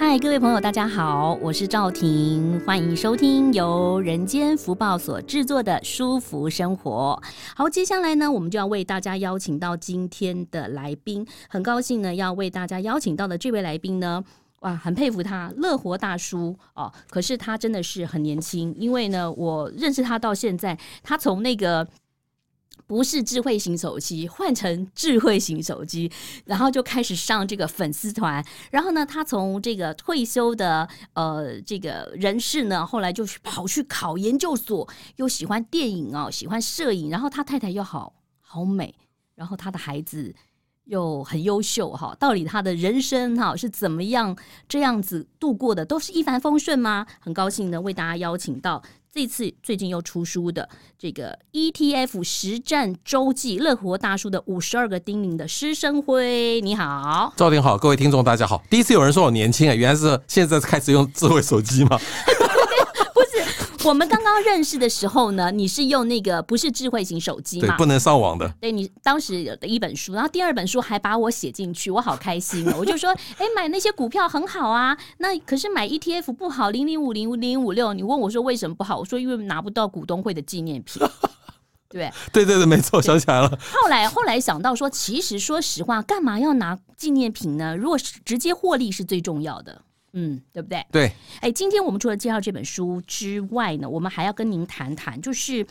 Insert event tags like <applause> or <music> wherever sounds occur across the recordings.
嗨，各位朋友，大家好，我是赵婷，欢迎收听由人间福报所制作的《舒服生活》。好，接下来呢，我们就要为大家邀请到今天的来宾，很高兴呢，要为大家邀请到的这位来宾呢，哇，很佩服他，乐活大叔哦。可是他真的是很年轻，因为呢，我认识他到现在，他从那个。不是智慧型手机，换成智慧型手机，然后就开始上这个粉丝团。然后呢，他从这个退休的呃这个人士呢，后来就跑去考研究所，又喜欢电影哦，喜欢摄影。然后他太太又好好美，然后他的孩子又很优秀哈。到底他的人生哈是怎么样这样子度过的？都是一帆风顺吗？很高兴呢，为大家邀请到。这次最近又出书的这个 ETF 实战周记，乐活大叔的五十二个叮咛的施生辉，你好，赵婷好，各位听众大家好。第一次有人说我年轻啊，原来是现在开始用智慧手机吗？<laughs> 我们刚刚认识的时候呢，你是用那个不是智慧型手机嘛？对，不能上网的。对，你当时有的一本书，然后第二本书还把我写进去，我好开心哦！我就说，哎，买那些股票很好啊，那可是买 ETF 不好，零零五零零零五六。你问我说为什么不好？我说因为拿不到股东会的纪念品。<laughs> 对，对对对，没错，想起来了。后来后来想到说，其实说实话，干嘛要拿纪念品呢？如果是直接获利是最重要的。嗯，对不对？对，哎，今天我们除了介绍这本书之外呢，我们还要跟您谈谈，就是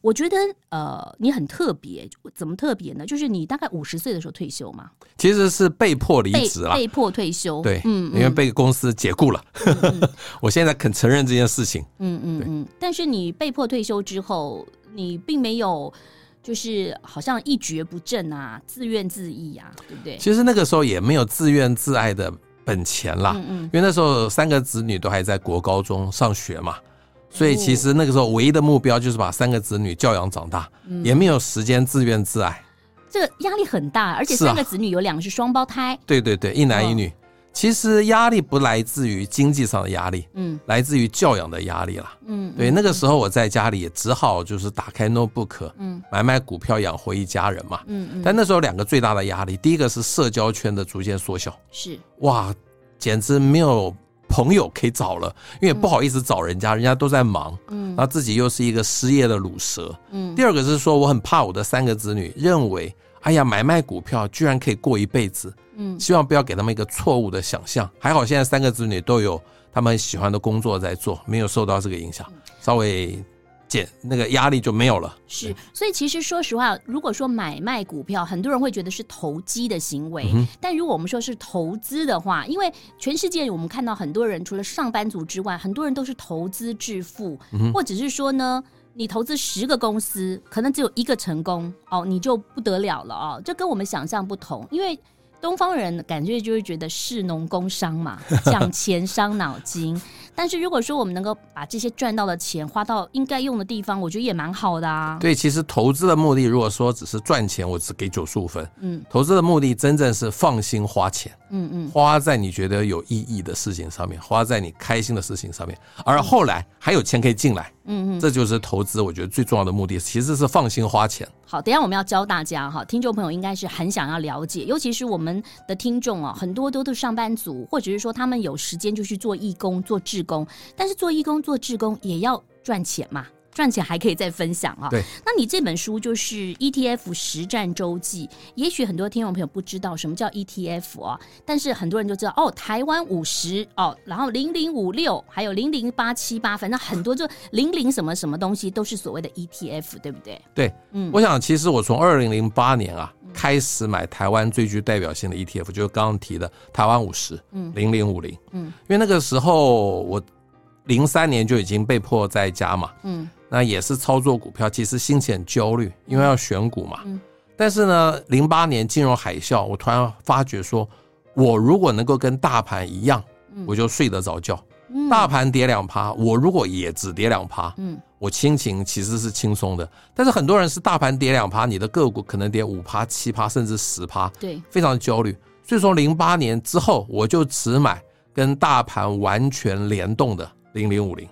我觉得呃，你很特别，怎么特别呢？就是你大概五十岁的时候退休嘛？其实是被迫离职了，被迫退休。对，嗯，因为被公司解雇了。嗯、<laughs> 我现在肯承认这件事情。嗯嗯嗯。但是你被迫退休之后，你并没有就是好像一蹶不振啊，自怨自艾啊，对不对？其实那个时候也没有自怨自艾的。本钱啦，嗯嗯，因为那时候三个子女都还在国高中上学嘛，所以其实那个时候唯一的目标就是把三个子女教养长大，嗯、也没有时间自怨自艾。这个压力很大，而且三个子女有两个是双胞胎，啊、对对对，一男一女。哦其实压力不来自于经济上的压力，嗯，来自于教养的压力了，嗯，对，那个时候我在家里也只好就是打开 notebook，嗯，买买股票养活一家人嘛，嗯嗯，但那时候两个最大的压力，第一个是社交圈的逐渐缩小，是，哇，简直没有朋友可以找了，因为不好意思找人家，人家都在忙，嗯，然后自己又是一个失业的卤蛇，嗯，第二个是说我很怕我的三个子女认为。哎呀，买卖股票居然可以过一辈子，嗯，希望不要给他们一个错误的想象。还好现在三个子女都有他们喜欢的工作在做，没有受到这个影响，稍微减那个压力就没有了。是，所以其实说实话，如果说买卖股票，很多人会觉得是投机的行为，嗯，但如果我们说是投资的话，因为全世界我们看到很多人除了上班族之外，很多人都是投资致富，嗯，或者是说呢。你投资十个公司，可能只有一个成功哦，你就不得了了哦。这跟我们想象不同，因为东方人感觉就会觉得士农工商嘛，<laughs> 讲钱伤脑筋。但是如果说我们能够把这些赚到的钱花到应该用的地方，我觉得也蛮好的啊。对，其实投资的目的，如果说只是赚钱，我只给九十五分。嗯，投资的目的真正是放心花钱。嗯嗯，花在你觉得有意义的事情上面，花在你开心的事情上面，而后来还有钱可以进来。嗯嗯，这就是投资，我觉得最重要的目的其实是放心花钱。好，等一下我们要教大家哈，听众朋友应该是很想要了解，尤其是我们的听众啊，很多都是上班族，或者是说他们有时间就去做义工、做志工，但是做义工、做志工也要赚钱嘛。赚钱还可以再分享啊！对，那你这本书就是 ETF 实战周记。也许很多听众朋友不知道什么叫 ETF 啊，但是很多人就知道哦，台湾五十哦，然后零零五六，还有零零八七八，反正很多就 <laughs> 零零什么什么东西都是所谓的 ETF，对不对？对，嗯，我想其实我从二零零八年啊开始买台湾最具代表性的 ETF，就是刚刚提的台湾五十，嗯，零零五零，嗯，因为那个时候我零三年就已经被迫在家嘛，嗯。那也是操作股票，其实心情很焦虑，因为要选股嘛。嗯。但是呢，零八年金融海啸，我突然发觉说，我如果能够跟大盘一样，我就睡得着觉。大盘跌两趴，我如果也只跌两趴，嗯，我心情其实是轻松的。但是很多人是大盘跌两趴，你的个股可能跌五趴、七趴，甚至十趴，对，非常焦虑。所以说零八年之后，我就只买跟大盘完全联动的零零五零。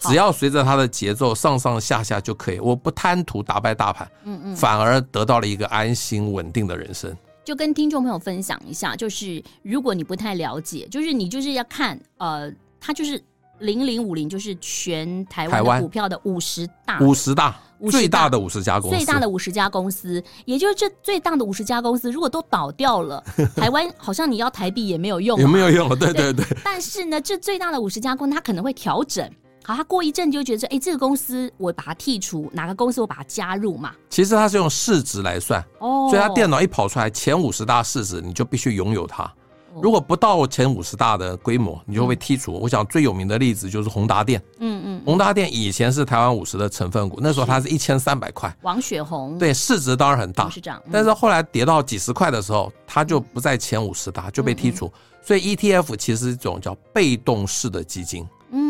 只要随着它的节奏上上下下就可以，我不贪图打败大盘，嗯嗯，反而得到了一个安心稳定的人生。就跟听众朋友分享一下，就是如果你不太了解，就是你就是要看，呃，它就是零零五零，就是全台湾股票的五十大，五十大，最大的五十家公司，最大的五十家公司，也就是这最大的五十家公司，如果都倒掉了，<laughs> 台湾好像你要台币也没有用，也没有用了，对对对。但是呢，这最大的五十家公司，它可能会调整。好，他过一阵就觉得说，哎，这个公司我把它剔除，哪个公司我把它加入嘛？其实它是用市值来算，哦，所以它电脑一跑出来前五十大市值，你就必须拥有它。如果不到前五十大的规模，你就会被剔除。嗯、我想最有名的例子就是宏达电，嗯嗯，宏达电以前是台湾五十的成分股，那时候它是一千三百块，王雪红，对，市值当然很大，嗯、但是后来跌到几十块的时候，它就不在前五十大，就被剔除。所以 ETF 其实是一种叫被动式的基金。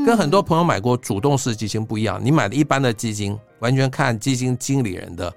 跟很多朋友买过主动式基金不一样，你买的一般的基金，完全看基金经理人的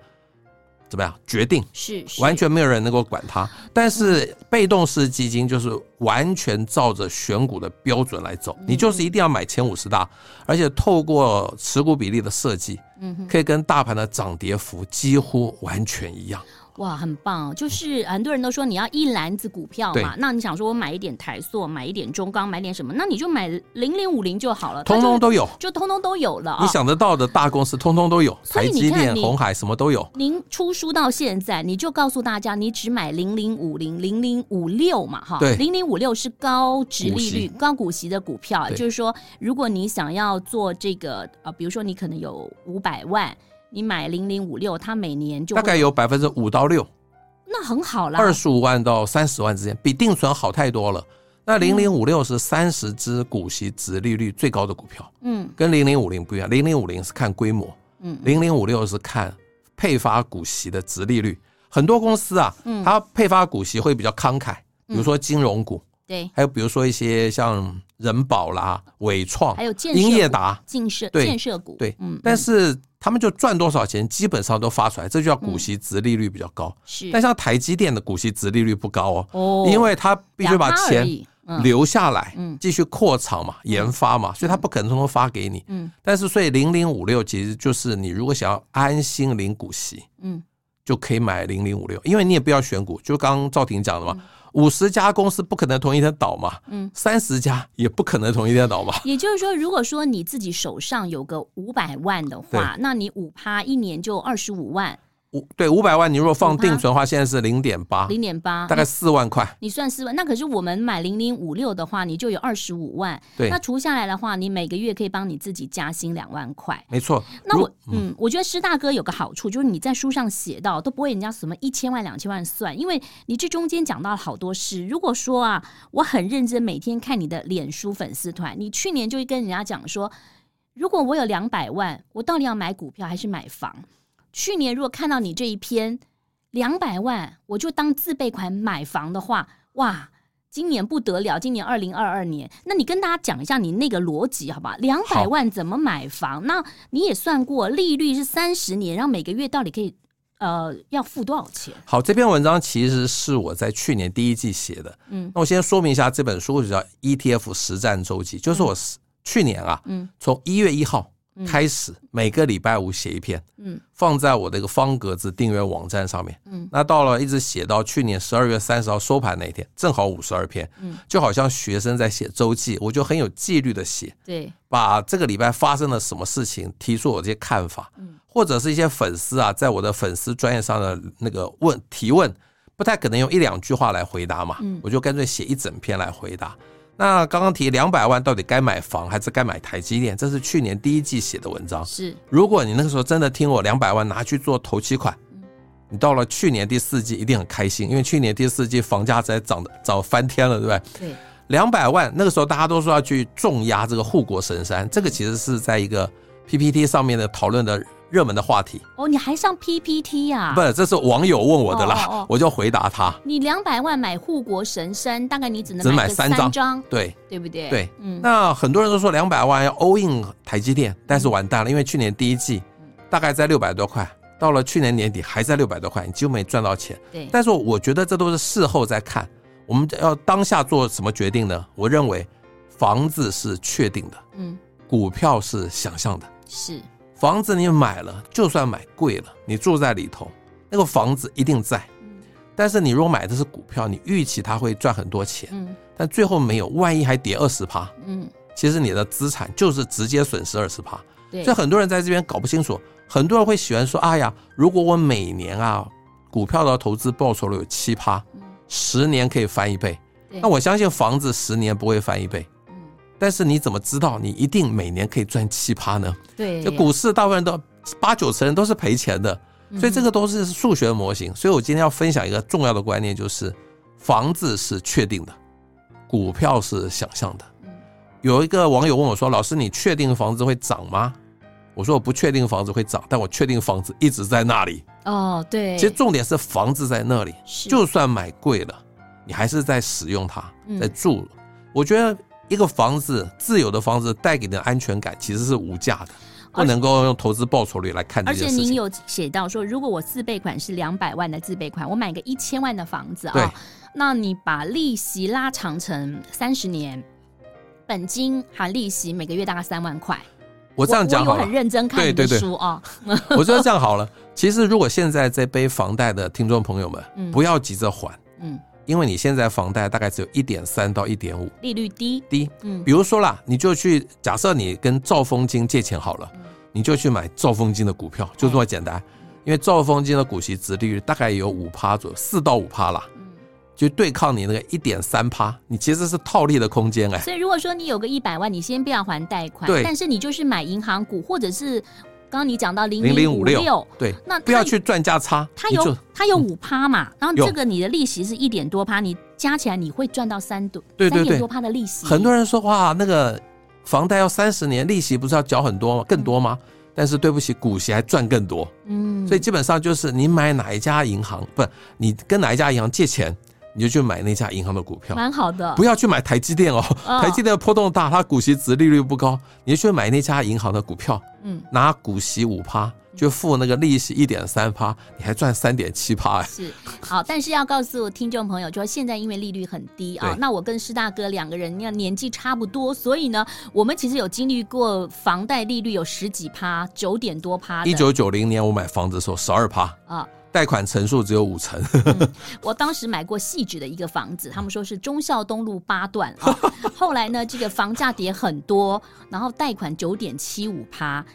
怎么样决定，是，是完全没有人能够管它。但是被动式基金就是完全照着选股的标准来走，你就是一定要买前五十大，而且透过持股比例的设计，嗯，可以跟大盘的涨跌幅几乎完全一样。哇，很棒！就是很多人都说你要一篮子股票嘛，那你想说我买一点台塑，买一点中钢，买点什么？那你就买零零五零就好了，通通都有，就通通都有了。你想得到的大公司通通都有，台积电、红海什么都有。您出书到现在，你就告诉大家，你只买零零五零、零零五六嘛，哈，对，零零五六是高值利率、高股息的股票，就是说，如果你想要做这个，呃，比如说你可能有五百万。你买零零五六，它每年就大概有百分之五到六，那很好啦。二十五万到三十万之间，比定存好太多了。那零零五六是三十只股息殖利率最高的股票，嗯，跟零零五零不一样。零零五零是看规模，嗯，零零五六是看配发股息的殖利率。很多公司啊，嗯，它配发股息会比较慷慨，比如说金融股，对，还有比如说一些像人保啦、伟创，还有英业达、建设、建设股，对，嗯，但是。他们就赚多少钱，基本上都发出来，这就叫股息殖利率比较高。是，但像台积电的股息殖利率不高哦，哦，因为他必须把钱留下来，嗯，继续扩厂嘛，研发嘛，所以他不可能通通发给你。嗯，但是所以零零五六其实就是你如果想要安心领股息，嗯，就可以买零零五六，因为你也不要选股，就刚刚赵婷讲的嘛。五十家公司不可能同一天倒嘛，嗯，三十家也不可能同一天倒嘛。也就是说，如果说你自己手上有个五百万的话，那你五趴一年就二十五万。对，五百万，你如果放定存的话，现在是零点八，零点八，大概四万块。你算四万，那可是我们买零零五六的话，你就有二十五万。对，那除下来的话，你每个月可以帮你自己加薪两万块。没错。那我，嗯，我觉得师大哥有个好处，就是你在书上写到都不会人家什么一千万、两千万算，因为你这中间讲到了好多事。如果说啊，我很认真每天看你的脸书粉丝团，你去年就会跟人家讲说，如果我有两百万，我到底要买股票还是买房？去年如果看到你这一篇两百万，我就当自备款买房的话，哇，今年不得了！今年二零二二年，那你跟大家讲一下你那个逻辑好不好？两百万怎么买房？那你也算过利率是三十年，然后每个月到底可以呃要付多少钱？好，这篇文章其实是我在去年第一季写的。嗯，那我先说明一下这本书就叫 ETF 实战周记，就是我去年啊，嗯，从一月一号。开始每个礼拜五写一篇，嗯，放在我的一个方格子订阅网站上面，嗯，那到了一直写到去年十二月三十号收盘那一天，正好五十二篇，嗯，就好像学生在写周记，我就很有纪律的写，对，把这个礼拜发生了什么事情提出我这些看法，嗯，或者是一些粉丝啊，在我的粉丝专业上的那个问提问，不太可能用一两句话来回答嘛，嗯，我就干脆写一整篇来回答。那刚刚提两百万到底该买房还是该买台积电？这是去年第一季写的文章。是，如果你那个时候真的听我两百万拿去做头期款，你到了去年第四季一定很开心，因为去年第四季房价在涨的涨翻天了，对不对？对。两百万那个时候大家都说要去重压这个护国神山，这个其实是在一个 PPT 上面的讨论的热门的话题。哦，你还上 PPT 呀？不是，这是网友问我的啦，哦哦哦我就回答他。你两百万买护国神山，大概你只能只买三张，对对不对？对，嗯。那很多人都说两百万要 all in 台积电，但是完蛋了，因为去年第一季大概在六百多块，到了去年年底还在六百多块，你几乎没赚到钱。对。但是我觉得这都是事后再看，我们要当下做什么决定呢？我认为房子是确定的，嗯。股票是想象的，是房子你买了，就算买贵了，你住在里头，那个房子一定在。嗯，但是你如果买的是股票，你预期它会赚很多钱，嗯，但最后没有，万一还跌二十趴，嗯，其实你的资产就是直接损失二十趴。对，所以很多人在这边搞不清楚，很多人会喜欢说，哎呀，如果我每年啊，股票的投资报酬率有七趴，十年可以翻一倍，那我相信房子十年不会翻一倍。但是你怎么知道你一定每年可以赚七趴呢？对，就股市大部分都八九成人都是赔钱的，所以这个都是数学模型。所以我今天要分享一个重要的观念，就是房子是确定的，股票是想象的。有一个网友问我说：“老师，你确定房子会涨吗？”我说：“我不确定房子会涨，但我确定房子一直在那里。”哦，对。其实重点是房子在那里，就算买贵了，你还是在使用它，在住。我觉得。一个房子，自有的房子带给你的安全感其实是无价的，不能够用投资报酬率来看。而且您有写到说，如果我自备款是两百万的自备款，我买个一千万的房子啊，对那你把利息拉长成三十年，本金含利息每个月大概三万块。我这样讲好了，我很认真看你的书啊。<laughs> 我觉得这样好了。其实如果现在在背房贷的听众朋友们，嗯、不要急着还，嗯。因为你现在房贷大概只有一点三到一点五，利率低。低，嗯，比如说啦，你就去假设你跟兆丰金借钱好了，你就去买兆丰金的股票，就这么简单。因为兆丰金的股息值利率大概有五趴左右，四到五趴啦，就对抗你那个一点三趴，你其实是套利的空间哎。所以如果说你有个一百万，你先不要还贷款，对，但是你就是买银行股或者是。刚刚你讲到零零五六，对，那不要去赚价差，它有它有五趴嘛，然后这个你的利息是一点多趴，你加起来你会赚到三多，对对对，多趴的利息。很多人说哇，那个房贷要三十年，利息不是要缴很多吗更多吗？但是对不起，股息还赚更多，嗯，所以基本上就是你买哪一家银行，不，你跟哪一家银行借钱。你就去买那家银行的股票，蛮好的。不要去买台积电哦，台积电的波动大，它股息值利率不高。你就去买那家银行的股票，嗯，拿股息五趴，就付那个利息一点三趴，你还赚三点七趴。是，好，但是要告诉听众朋友，就说现在因为利率很低啊，那我跟施大哥两个人要年纪差不多，所以呢，我们其实有经历过房贷利率有十几趴，九点多趴。一九九零年我买房子的时候，十二趴啊。贷款成数只有五成、嗯。我当时买过汐止的一个房子，他们说是忠孝东路八段啊。<laughs> 后来呢，这个房价跌很多，然后贷款九点七五趴。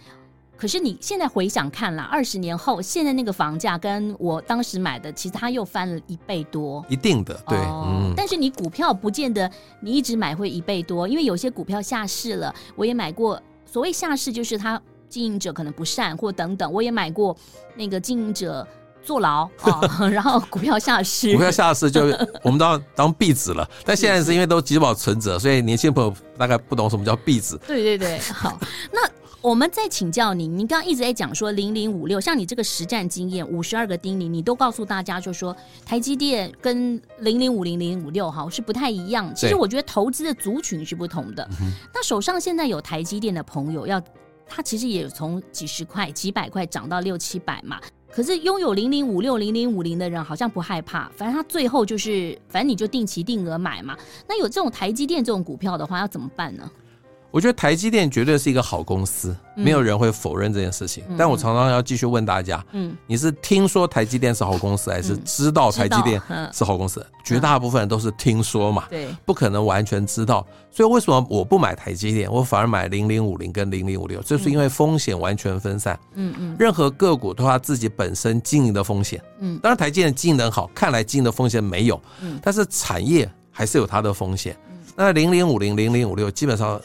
可是你现在回想看了，二十年后，现在那个房价跟我当时买的，其实它又翻了一倍多。一定的，对。哦、嗯。但是你股票不见得你一直买会一倍多，因为有些股票下市了。我也买过，所谓下市就是它经营者可能不善或等等。我也买过那个经营者。坐牢啊，<laughs> <laughs> 然后股票下市，股票下市就 <laughs> 我们当当壁纸了。但现在是因为都集保存折，所以年轻朋友大概不懂什么叫壁纸。对对对，好，那我们再请教您，您刚刚一直在讲说零零五六，像你这个实战经验，五十二个叮咛，你都告诉大家，就说台积电跟零零五零零五六哈是不太一样。其实我觉得投资的族群是不同的。那手上现在有台积电的朋友，要他其实也从几十块、几百块涨到六七百嘛。可是拥有零零五六零零五零的人好像不害怕，反正他最后就是，反正你就定期定额买嘛。那有这种台积电这种股票的话，要怎么办呢？我觉得台积电绝对是一个好公司，没有人会否认这件事情。嗯、但我常常要继续问大家，嗯，你是听说台积电是好公司，还是知道台积电是好公司？嗯、绝大部分人都是听说嘛，对，不可能完全知道。所以为什么我不买台积电，我反而买零零五零跟零零五六？这是因为风险完全分散。嗯嗯，任何个股都有它自己本身经营的风险。嗯，当然台积电经营的好，看来经营的风险没有。嗯，但是产业还是有它的风险。那零零五零零零五六基本上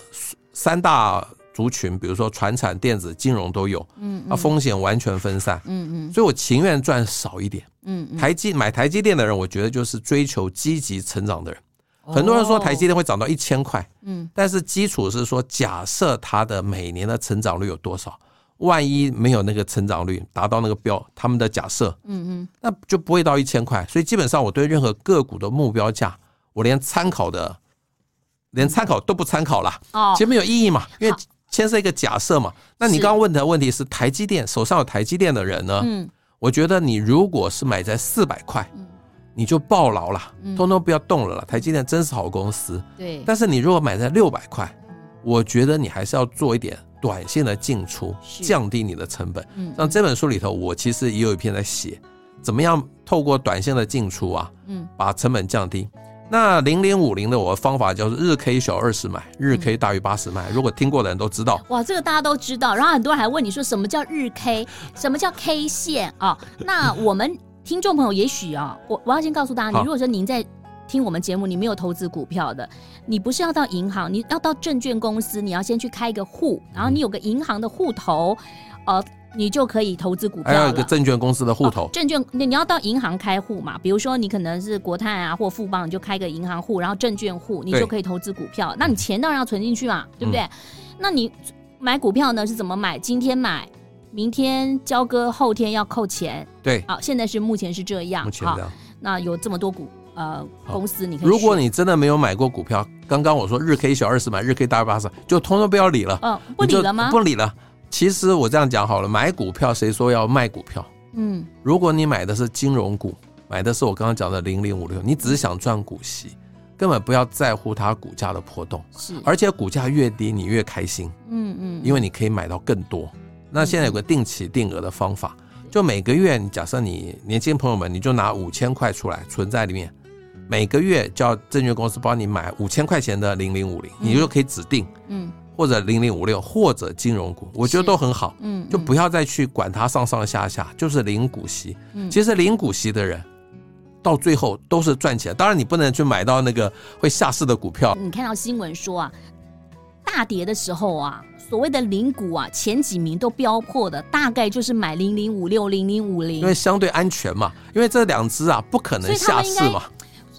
三大族群，比如说传产、电子、金融都有，嗯，啊，风险完全分散，嗯嗯，所以我情愿赚少一点，嗯，台积买台积电的人，我觉得就是追求积极成长的人。很多人说台积电会涨到一千块，嗯，但是基础是说假设它的每年的成长率有多少？万一没有那个成长率达到那个标，他们的假设，嗯嗯，那就不会到一千块。所以基本上我对任何个股的目标价，我连参考的，连参考都不参考了。哦，其实没有意义嘛，因为牵涉一个假设嘛。那你刚刚问的问题是台积电，手上有台积电的人呢？嗯，我觉得你如果是买在四百块，你就抱牢了，通通不要动了了。台积电真是好公司。对。但是你如果买在六百块，我觉得你还是要做一点。短线的进出，降低你的成本。嗯，像这本书里头，我其实也有一篇在写，怎么样透过短线的进出啊，嗯，把成本降低。那零零五零的我的方法叫做日 K 小二十买，日 K 大于八十卖。如果听过的人都知道，哇，这个大家都知道。然后很多人还问你说，什么叫日 K，什么叫 K 线啊？那我们听众朋友也许啊，我我要先告诉大家，你如果说您在。听我们节目，你没有投资股票的，你不是要到银行，你要到证券公司，你要先去开一个户，然后你有个银行的户头，呃，你就可以投资股票了。还有一个证券公司的户头，哦、证券你你要到银行开户嘛？比如说你可能是国泰啊或富邦，你就开个银行户，然后证券户，你就可以投资股票。那你钱当然要存进去嘛，对不对？嗯、那你买股票呢是怎么买？今天买，明天交割，后天要扣钱。对，好，现在是目前是这样。目前这样。好，那有这么多股。呃，公司你可以。如果你真的没有买过股票，刚刚我说日 K 小二十买，日 K 大二八十，就通通不要理了。嗯，不理了吗？不理了。其实我这样讲好了，买股票谁说要卖股票？嗯，如果你买的是金融股，买的是我刚刚讲的零零五六，你只是想赚股息，根本不要在乎它股价的波动。是，而且股价越低，你越开心。嗯嗯，因为你可以买到更多。那现在有个定期定额的方法，就每个月，假设你年轻朋友们，你就拿五千块出来存在里面。每个月叫证券公司帮你买五千块钱的零零五零，你就可以指定，嗯，或者零零五六，或者金融股，我觉得都很好，嗯，就不要再去管它上上下下，就是零股息。嗯其实零股息的人，到最后都是赚钱。当然，你不能去买到那个会下市的股票。你看到新闻说啊，大跌的时候啊，所谓的零股啊，前几名都飙破的，大概就是买零零五六、零零五零，因为相对安全嘛，因为这两只啊不可能下市嘛。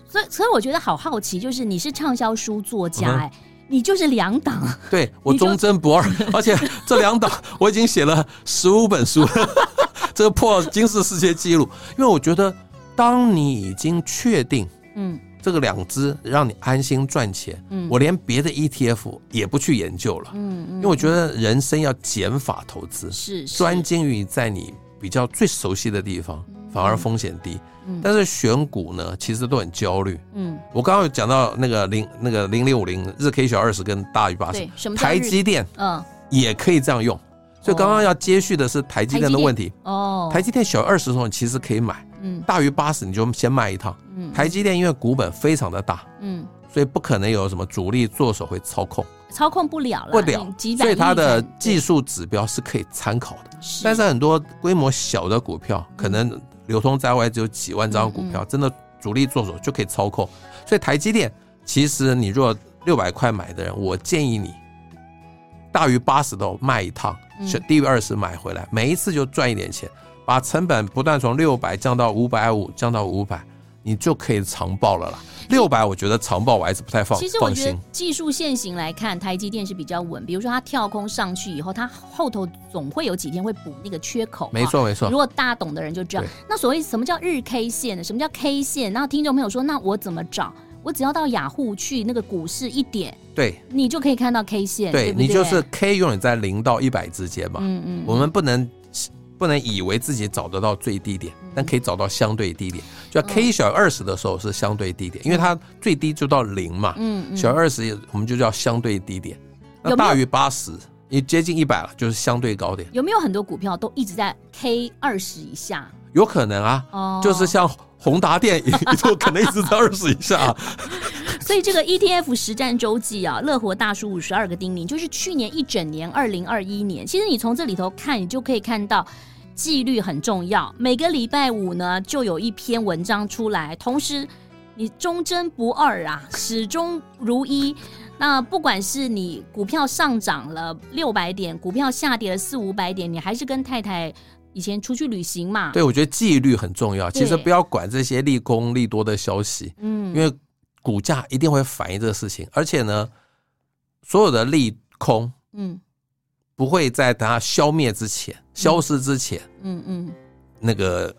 所以，所以我觉得好好奇，就是你是畅销书作家，哎、嗯，你就是两党，对我忠贞不二，<laughs> 而且这两党我已经写了十五本书，<laughs> 这个破金氏世界纪录。因为我觉得，当你已经确定，嗯，这个两支让你安心赚钱，嗯，我连别的 ETF 也不去研究了，嗯，因为我觉得人生要减法投资，是专精于在你比较最熟悉的地方，反而风险低。但是选股呢，其实都很焦虑。嗯，我刚刚有讲到那个零那个零零五零日 K 小二十跟大于八十，台积电嗯也可以这样用。所以刚刚要接续的是台积电的问题哦。台积电小二十的时候其实可以买，嗯，大于八十你就先卖一趟。嗯，台积电因为股本非常的大，嗯，所以不可能有什么主力做手会操控，操控不了了，不了。所以它的技术指标是可以参考的。但是很多规模小的股票可能。流通在外只有几万张股票，真的主力做手就可以操控。所以台积电，其实你若六百块买的人，我建议你大于八十的卖一趟，是低于二十买回来，每一次就赚一点钱，把成本不断从六百降到五百五，降到五百，你就可以长报了啦。六百，我觉得长报我还是不太放。其实我觉得技术线型来看，台积电是比较稳。比如说它跳空上去以后，它后头总会有几天会补那个缺口。没错没错。如果大家懂的人就知道。那所谓什么叫日 K 线呢？什么叫 K 线？然后听众朋友说，那我怎么找？我只要到雅虎去那个股市一点，对，你就可以看到 K 线。对，你就是 K 永远在零到一百之间嘛。嗯嗯。我们不能。不能以为自己找得到最低点，但可以找到相对低点。就 K 小于二十的时候是相对低点，因为它最低就到零嘛。嗯，小于二十我们就叫相对低点。那大于八十，你接近一百了，就是相对高点。有没有很多股票都一直在 K 二十以下？有可能啊，哦，就是像宏达电也就 <laughs> 可能一直在二十以下。<laughs> 所以这个 ETF 实战周记啊，乐活大叔五十二个叮咛，就是去年一整年，二零二一年。其实你从这里头看，你就可以看到纪律很重要。每个礼拜五呢，就有一篇文章出来，同时你忠贞不二啊，始终如一。那不管是你股票上涨了六百点，股票下跌了四五百点，你还是跟太太以前出去旅行嘛？对，我觉得纪律很重要。其实不要管这些利空利多的消息，嗯，因为。股价一定会反映这个事情，而且呢，所有的利空，嗯，不会在它消灭之前、消失之前，嗯嗯，那个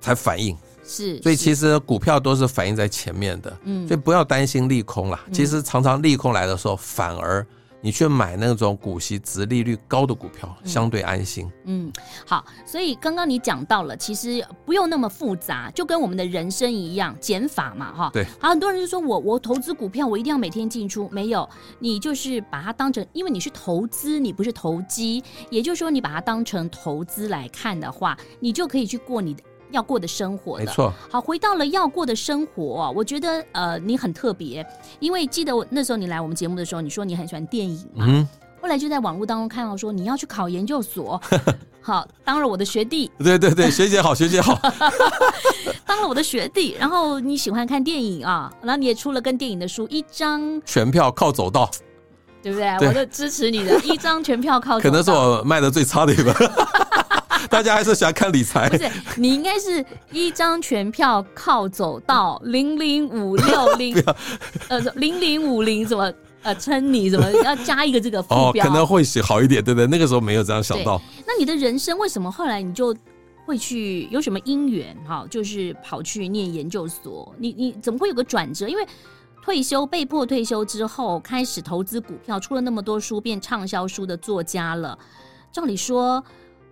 才反应。是，所以其实股票都是反映在前面的，嗯，所以不要担心利空啦。其实常常利空来的时候，反而。你去买那种股息、殖利率高的股票，相对安心。嗯，好，所以刚刚你讲到了，其实不用那么复杂，就跟我们的人生一样，减法嘛，哈。对。好，很多人就说我我投资股票，我一定要每天进出，没有，你就是把它当成，因为你是投资，你不是投机，也就是说，你把它当成投资来看的话，你就可以去过你的。要过的生活的，没错。好，回到了要过的生活，我觉得呃，你很特别，因为记得我那时候你来我们节目的时候，你说你很喜欢电影嘛，嗯，后来就在网络当中看到说你要去考研究所，<laughs> 好，当了我的学弟，对对对，学姐好，学姐好，<laughs> 当了我的学弟，然后你喜欢看电影啊，然后你也出了跟电影的书，一张全票靠走道，对不对？对，我都支持你的一张全票靠走道，可能是我卖的最差的一本。<laughs> 大家还是喜欢看理财，不是？你应该是一张全票靠走到 <laughs> 零零五六零，呃，零零五零怎么呃称你什么 <laughs> 要加一个这个副标？哦，可能会写好一点，对不对？那个时候没有这样想到。那你的人生为什么后来你就会去有什么因缘哈？就是跑去念研究所，你你怎么会有个转折？因为退休被迫退休之后，开始投资股票，出了那么多书，变畅销书的作家了。照理说。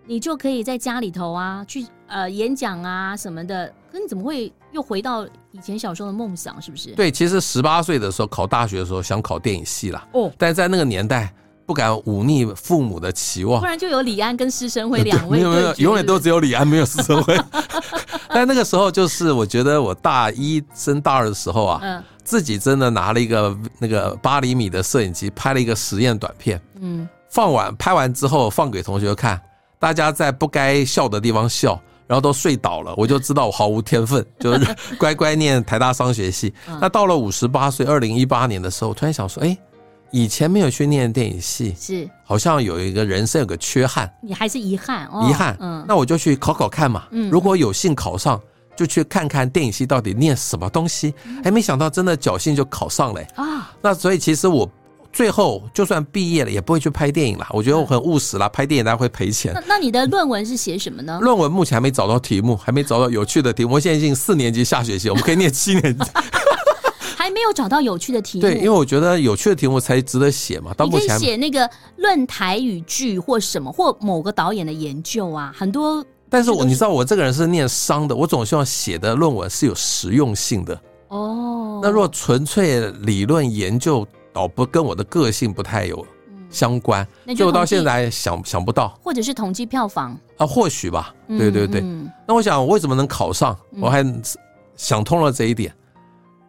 你就可以在家里头啊，去呃演讲啊什么的。可你怎么会又回到以前小时候的梦想？是不是？对，其实十八岁的时候考大学的时候想考电影系啦。哦，但在那个年代不敢忤逆父母的期望。不然就有李安跟施生辉 <laughs> 两位。没有没有，永远都只有李安，没有施生辉。<laughs> <laughs> 但那个时候就是我觉得我大一升大二的时候啊，嗯，自己真的拿了一个那个八厘米的摄影机拍了一个实验短片。嗯，放完拍完之后放给同学看。大家在不该笑的地方笑，然后都睡倒了，我就知道我毫无天分，就是 <laughs> 乖乖念台大商学系。那到了五十八岁，二零一八年的时候，突然想说，哎，以前没有去念电影系，是好像有一个人生有个缺憾，你还是遗憾，哦、遗憾。嗯，那我就去考考看嘛。嗯，如果有幸考上，就去看看电影系到底念什么东西。哎，没想到真的侥幸就考上了啊。那所以其实我。最后，就算毕业了，也不会去拍电影了。我觉得我很务实啦，拍电影大家会赔钱。那那你的论文是写什么呢？论文目前还没找到题目，还没找到有趣的题目。我现在已经四年级下学期，我们可以念七年级，<laughs> 还没有找到有趣的题目。对，因为我觉得有趣的题目才值得写嘛。到目前写那个论台语剧或什么，或某个导演的研究啊，很多。但是我你知道，我这个人是念商的，我总希望写的论文是有实用性的。哦。那如果纯粹理论研究。倒不跟我的个性不太有相关，所以我到现在想想不到，或者是统计票房啊，或许吧，对对对。那我想，我为什么能考上？我还想通了这一点。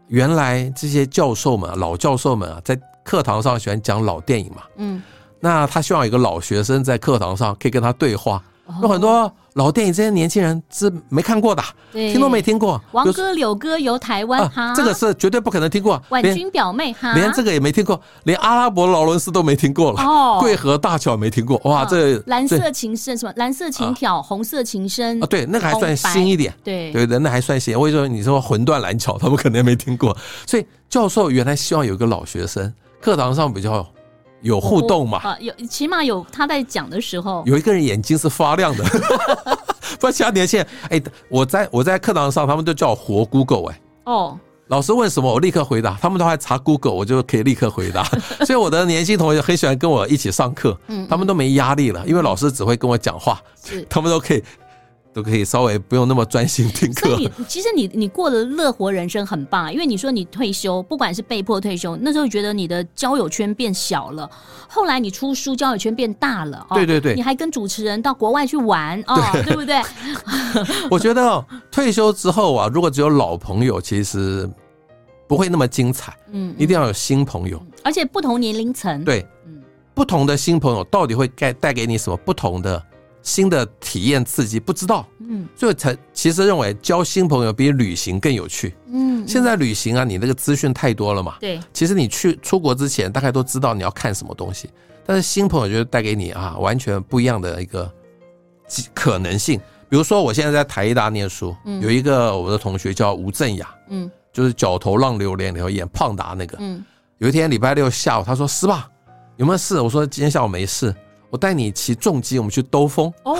原来这些教授们，老教授们啊，在课堂上喜欢讲老电影嘛，嗯，那他希望有个老学生在课堂上可以跟他对话，有很多。老电影，这些年轻人是没看过的，听都没听过。王哥、柳哥游台湾，这个是绝对不可能听过。婉君表妹，哈，连这个也没听过，连阿拉伯劳伦斯都没听过了。哦，桂河大桥没听过，哇，这蓝色情深什么？蓝色情挑，红色情深啊，对，那个还算新一点。对对的，那还算新。我跟你说，你说魂断蓝桥，他们可能也没听过。所以教授原来希望有一个老学生，课堂上比较。有互动嘛？啊，有，起码有他在讲的时候，有一个人眼睛是发亮的，<laughs> 不然其他年轻人，哎，我在我在课堂上，他们都叫我活 Google 哎，哦，老师问什么我立刻回答，他们都还查 Google，我就可以立刻回答，<laughs> 所以我的年轻同学很喜欢跟我一起上课，嗯，他们都没压力了，因为老师只会跟我讲话，是，他们都可以。都可以稍微不用那么专心听课。所以其实你你过的乐活人生很棒，因为你说你退休，不管是被迫退休，那时候觉得你的交友圈变小了，后来你出书，交友圈变大了。哦对对对，你还跟主持人到国外去玩哦，<laughs> 对不对？<laughs> <laughs> 我觉得退休之后啊，如果只有老朋友，其实不会那么精彩。嗯，一定要有新朋友，而且不同年龄层。对，嗯，不同的新朋友到底会带带给你什么不同的？新的体验刺激不知道，嗯，所以才其实认为交新朋友比旅行更有趣，嗯，现在旅行啊，你那个资讯太多了嘛，对，其实你去出国之前大概都知道你要看什么东西，但是新朋友就带给你啊完全不一样的一个可能性。比如说我现在在台艺大念书，有一个我的同学叫吴镇雅，嗯，就是角头浪流连里头演胖达那个，嗯，有一天礼拜六下午他说，师爸？有没有事？我说今天下午没事。我带你骑重机，我们去兜风。哦，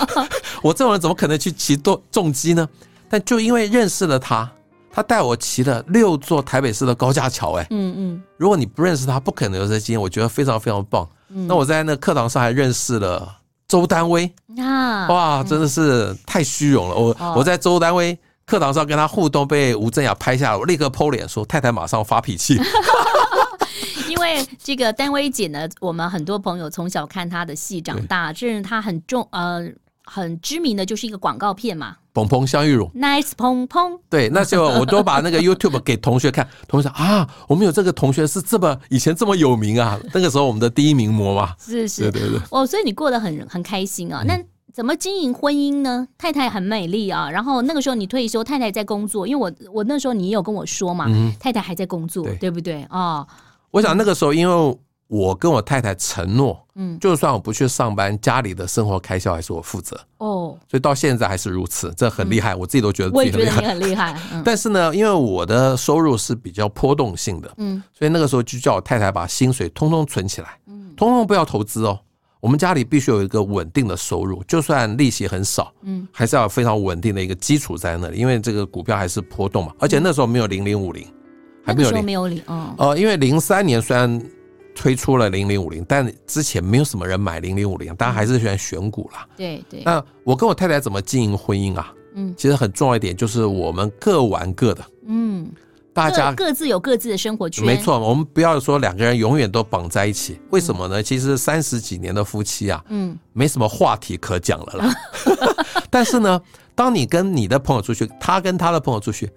<laughs> 我这种人怎么可能去骑重重机呢？但就因为认识了他，他带我骑了六座台北市的高架桥。哎，嗯嗯，如果你不认识他，不可能有这些经验。我觉得非常非常棒。嗯、那我在那课堂上还认识了周丹薇啊，哇，真的是太虚荣了。我、哦、我在周丹薇课堂上跟他互动，被吴镇雅拍下来，我立刻 po 脸说：“太太马上发脾气。<laughs> ”因为这个丹薇姐呢，我们很多朋友从小看她的戏长大，这是她很重呃很知名的就是一个广告片嘛。蓬蓬香玉乳，Nice 蓬蓬。对，那时候我都把那个 YouTube 给同学看，<laughs> 同学说啊，我们有这个同学是这么以前这么有名啊，<laughs> 那个时候我们的第一名模嘛。是是，对对对。哦，所以你过得很很开心啊。那怎么经营婚姻呢？太太很美丽啊，然后那个时候你退休，太太在工作，因为我我那时候你有跟我说嘛，嗯、太太还在工作，对，对不对啊？哦我想那个时候，因为我跟我太太承诺，嗯，就算我不去上班，家里的生活开销还是我负责。哦，所以到现在还是如此，这很厉害，我自己都觉得自己很厉害。我也觉得你很厉害。<laughs> 但是呢，因为我的收入是比较波动性的，嗯，所以那个时候就叫我太太把薪水通通存起来，嗯，通通不要投资哦。我们家里必须有一个稳定的收入，就算利息很少，嗯，还是要有非常稳定的一个基础在那里，因为这个股票还是波动嘛，而且那时候没有零零五零。还没有零，没有零，嗯，呃，因为零三年虽然推出了零零五零，但之前没有什么人买零零五零，大家还是喜欢选股啦。对对。那我跟我太太怎么经营婚姻啊？嗯，其实很重要一点就是我们各玩各的，嗯，大家各自有各自的生活圈。没错，我们不要说两个人永远都绑在一起，为什么呢？其实三十几年的夫妻啊，嗯，没什么话题可讲了啦。<laughs> 但是呢，当你跟你的朋友出去，他跟他的朋友出去。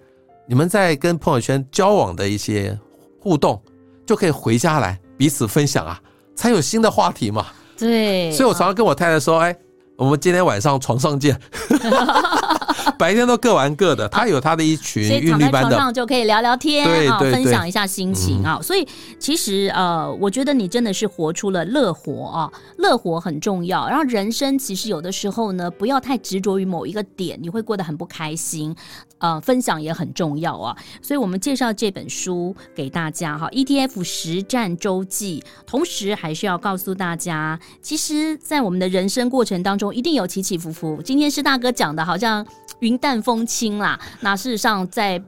你们在跟朋友圈交往的一些互动，就可以回家来彼此分享啊，才有新的话题嘛。对，所以我常常跟我太太说，哎，我们今天晚上床上见。<laughs> <laughs> 白天都各玩各的，他有他的一群韵律班的，躺在床上就可以聊聊天啊，分享一下心情啊。所以其实呃，我觉得你真的是活出了乐活啊，乐活很重要。然后人生其实有的时候呢，不要太执着于某一个点，你会过得很不开心。呃，分享也很重要啊。所以我们介绍这本书给大家哈，ETF 实战周记，同时还是要告诉大家，其实，在我们的人生过程当中，一定有起起伏伏。今天是大哥讲的，好像。云淡风轻啦，那事实上在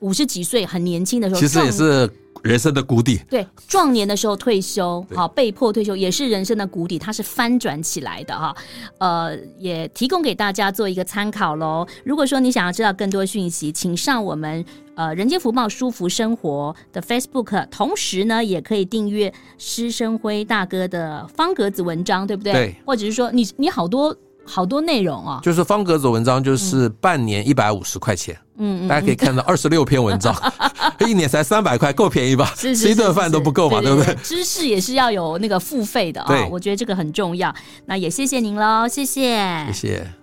五十几岁很年轻的时候，其实也是人生的谷底。对，壮年的时候退休，好被迫退休，也是人生的谷底，它是翻转起来的哈。呃，也提供给大家做一个参考喽。如果说你想要知道更多讯息，请上我们呃人间福报舒服生活的 Facebook，同时呢，也可以订阅施生辉大哥的方格子文章，对不对？对，或者是说你你好多。好多内容啊，就是方格子文章，就是半年一百五十块钱，嗯，大家可以看到二十六篇文章，<laughs> 一年才三百块，够便宜吧？吃一顿饭都不够嘛，对不对？知识也是要有那个付费的啊，我觉得这个很重要。那也谢谢您喽，谢谢，谢谢。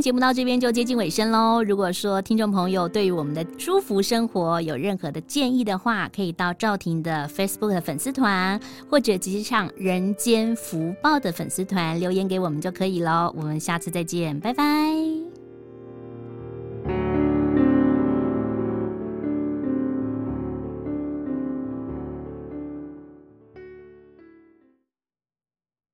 节目到这边就接近尾声喽。如果说听众朋友对于我们的舒服生活有任何的建议的话，可以到赵婷的 Facebook 的粉丝团，或者直接上人间福报的粉丝团留言给我们就可以喽。我们下次再见，拜拜。